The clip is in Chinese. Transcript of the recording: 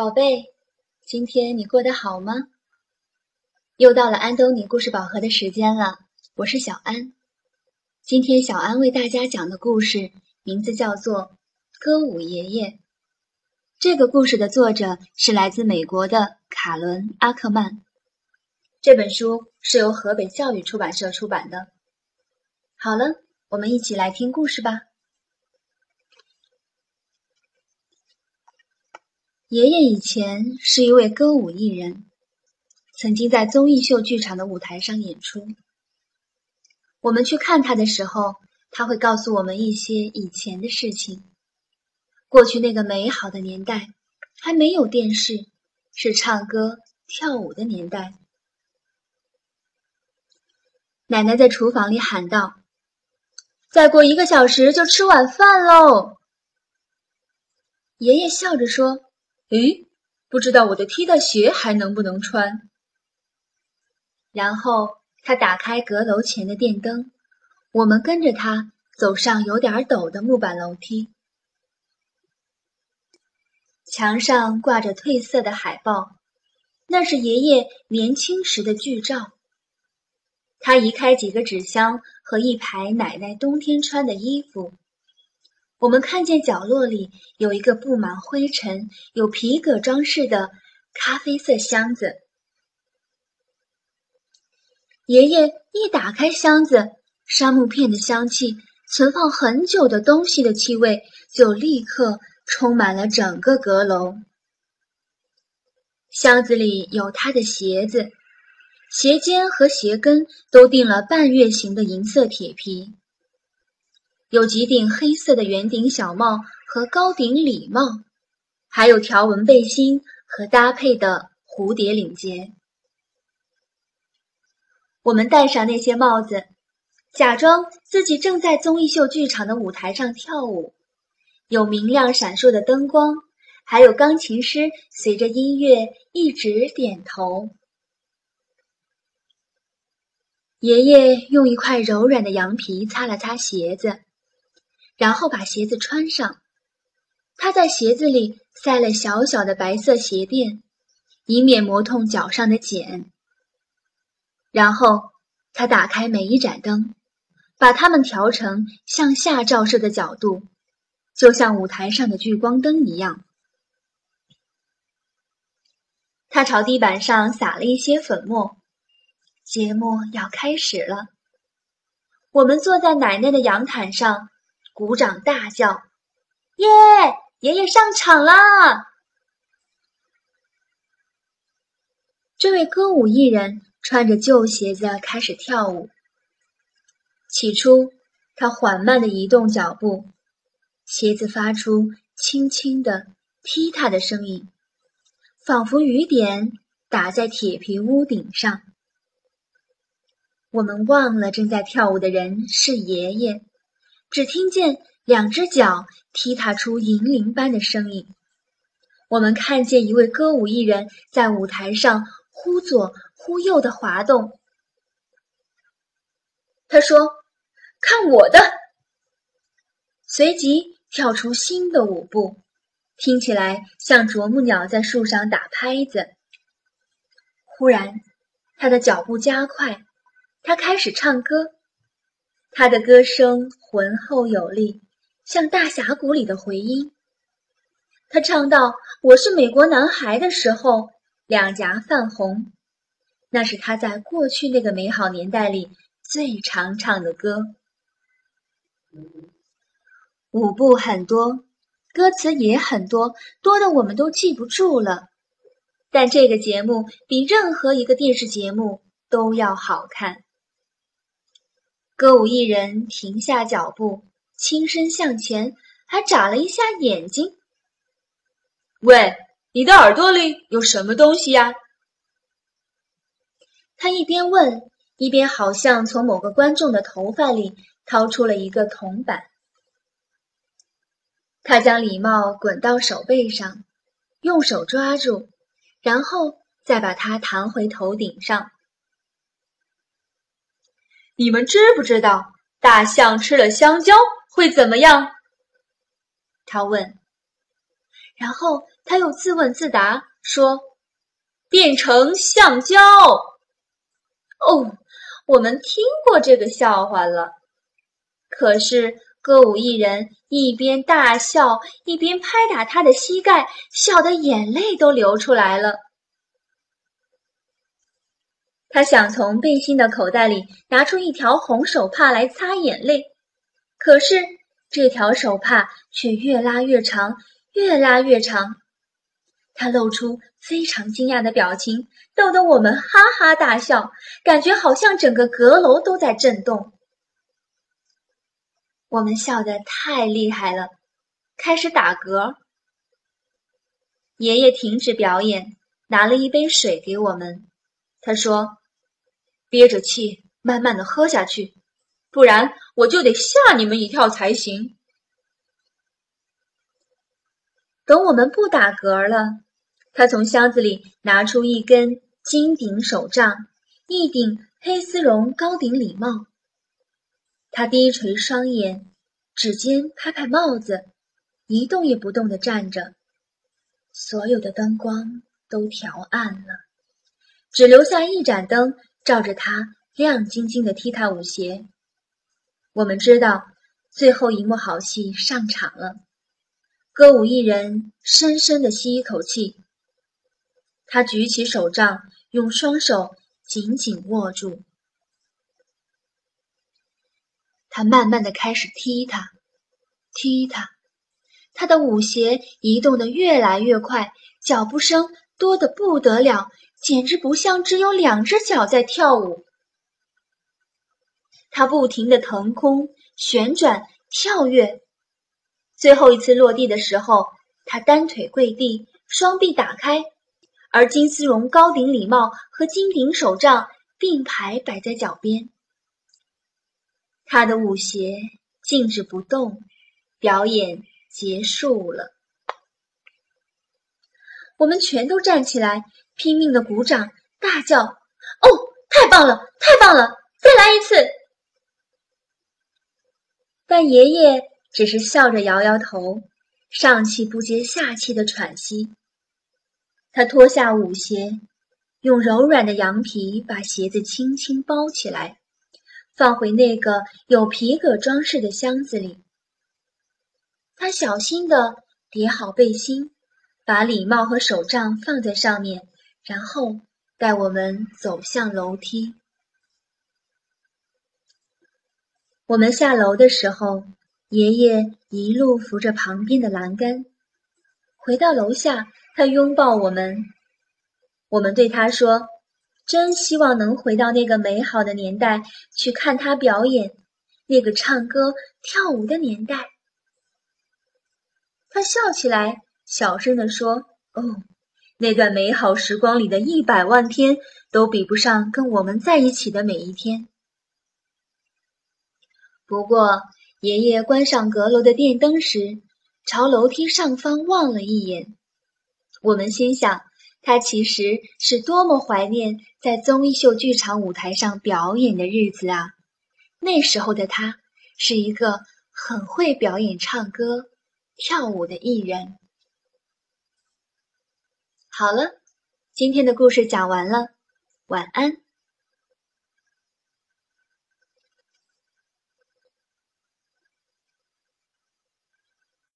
宝贝，今天你过得好吗？又到了安东尼故事宝盒的时间了，我是小安。今天小安为大家讲的故事名字叫做《歌舞爷爷》。这个故事的作者是来自美国的卡伦·阿克曼。这本书是由河北教育出版社出版的。好了，我们一起来听故事吧。爷爷以前是一位歌舞艺人，曾经在综艺秀剧场的舞台上演出。我们去看他的时候，他会告诉我们一些以前的事情。过去那个美好的年代，还没有电视，是唱歌跳舞的年代。奶奶在厨房里喊道：“再过一个小时就吃晚饭喽。”爷爷笑着说。诶，不知道我的踢踏鞋还能不能穿？然后他打开阁楼前的电灯，我们跟着他走上有点陡的木板楼梯。墙上挂着褪色的海报，那是爷爷年轻时的剧照。他移开几个纸箱和一排奶奶冬天穿的衣服。我们看见角落里有一个布满灰尘、有皮革装饰的咖啡色箱子。爷爷一打开箱子，杉木片的香气、存放很久的东西的气味就立刻充满了整个阁楼。箱子里有他的鞋子，鞋尖和鞋跟都钉了半月形的银色铁皮。有几顶黑色的圆顶小帽和高顶礼帽，还有条纹背心和搭配的蝴蝶领结。我们戴上那些帽子，假装自己正在综艺秀剧场的舞台上跳舞，有明亮闪烁的灯光，还有钢琴师随着音乐一直点头。爷爷用一块柔软的羊皮擦了擦鞋子。然后把鞋子穿上，他在鞋子里塞了小小的白色鞋垫，以免磨痛脚上的茧。然后他打开每一盏灯，把它们调成向下照射的角度，就像舞台上的聚光灯一样。他朝地板上撒了一些粉末。节目要开始了。我们坐在奶奶的阳毯上。鼓掌大叫：“耶！爷爷上场啦！”这位歌舞艺人穿着旧鞋子开始跳舞。起初，他缓慢的移动脚步，鞋子发出轻轻的踢踏的声音，仿佛雨点打在铁皮屋顶上。我们忘了正在跳舞的人是爷爷。只听见两只脚踢踏出银铃般的声音。我们看见一位歌舞艺人，在舞台上忽左忽右的滑动。他说：“看我的！”随即跳出新的舞步，听起来像啄木鸟在树上打拍子。忽然，他的脚步加快，他开始唱歌。他的歌声浑厚有力，像大峡谷里的回音。他唱到“我是美国男孩”的时候，两颊泛红。那是他在过去那个美好年代里最常唱的歌。舞步很多，歌词也很多，多的我们都记不住了。但这个节目比任何一个电视节目都要好看。歌舞艺人停下脚步，轻身向前，还眨了一下眼睛。喂，你的耳朵里有什么东西呀？他一边问，一边好像从某个观众的头发里掏出了一个铜板。他将礼帽滚到手背上，用手抓住，然后再把它弹回头顶上。你们知不知道大象吃了香蕉会怎么样？他问。然后他又自问自答说：“变成橡胶。”哦，我们听过这个笑话了。可是歌舞艺人一边大笑，一边拍打他的膝盖，笑得眼泪都流出来了。他想从背心的口袋里拿出一条红手帕来擦眼泪，可是这条手帕却越拉越长，越拉越长。他露出非常惊讶的表情，逗得我们哈哈大笑，感觉好像整个阁楼都在震动。我们笑得太厉害了，开始打嗝。爷爷停止表演，拿了一杯水给我们，他说。憋着气，慢慢的喝下去，不然我就得吓你们一跳才行。等我们不打嗝了，他从箱子里拿出一根金顶手杖，一顶黑丝绒高顶礼帽。他低垂双眼，指尖拍拍帽子，一动也不动的站着。所有的灯光都调暗了，只留下一盏灯。照着他亮晶晶的踢踏舞鞋，我们知道最后一幕好戏上场了。歌舞艺人深深的吸一口气，他举起手杖，用双手紧紧握住。他慢慢的开始踢踏，踢踏，他的舞鞋移动的越来越快，脚步声多得不得了。简直不像只有两只脚在跳舞。他不停地腾空、旋转、跳跃，最后一次落地的时候，他单腿跪地，双臂打开，而金丝绒高顶礼帽和金顶手杖并排摆在脚边。他的舞鞋静止不动，表演结束了。我们全都站起来。拼命的鼓掌，大叫：“哦，太棒了，太棒了！再来一次！”但爷爷只是笑着摇摇头，上气不接下气的喘息。他脱下舞鞋，用柔软的羊皮把鞋子轻轻包起来，放回那个有皮革装饰的箱子里。他小心的叠好背心，把礼帽和手杖放在上面。然后带我们走向楼梯。我们下楼的时候，爷爷一路扶着旁边的栏杆。回到楼下，他拥抱我们。我们对他说：“真希望能回到那个美好的年代，去看他表演，那个唱歌跳舞的年代。”他笑起来，小声地说：“哦。”那段美好时光里的一百万天，都比不上跟我们在一起的每一天。不过，爷爷关上阁楼的电灯时，朝楼梯上方望了一眼。我们心想，他其实是多么怀念在综艺秀剧场舞台上表演的日子啊！那时候的他，是一个很会表演、唱歌、跳舞的艺人。好了，今天的故事讲完了，晚安。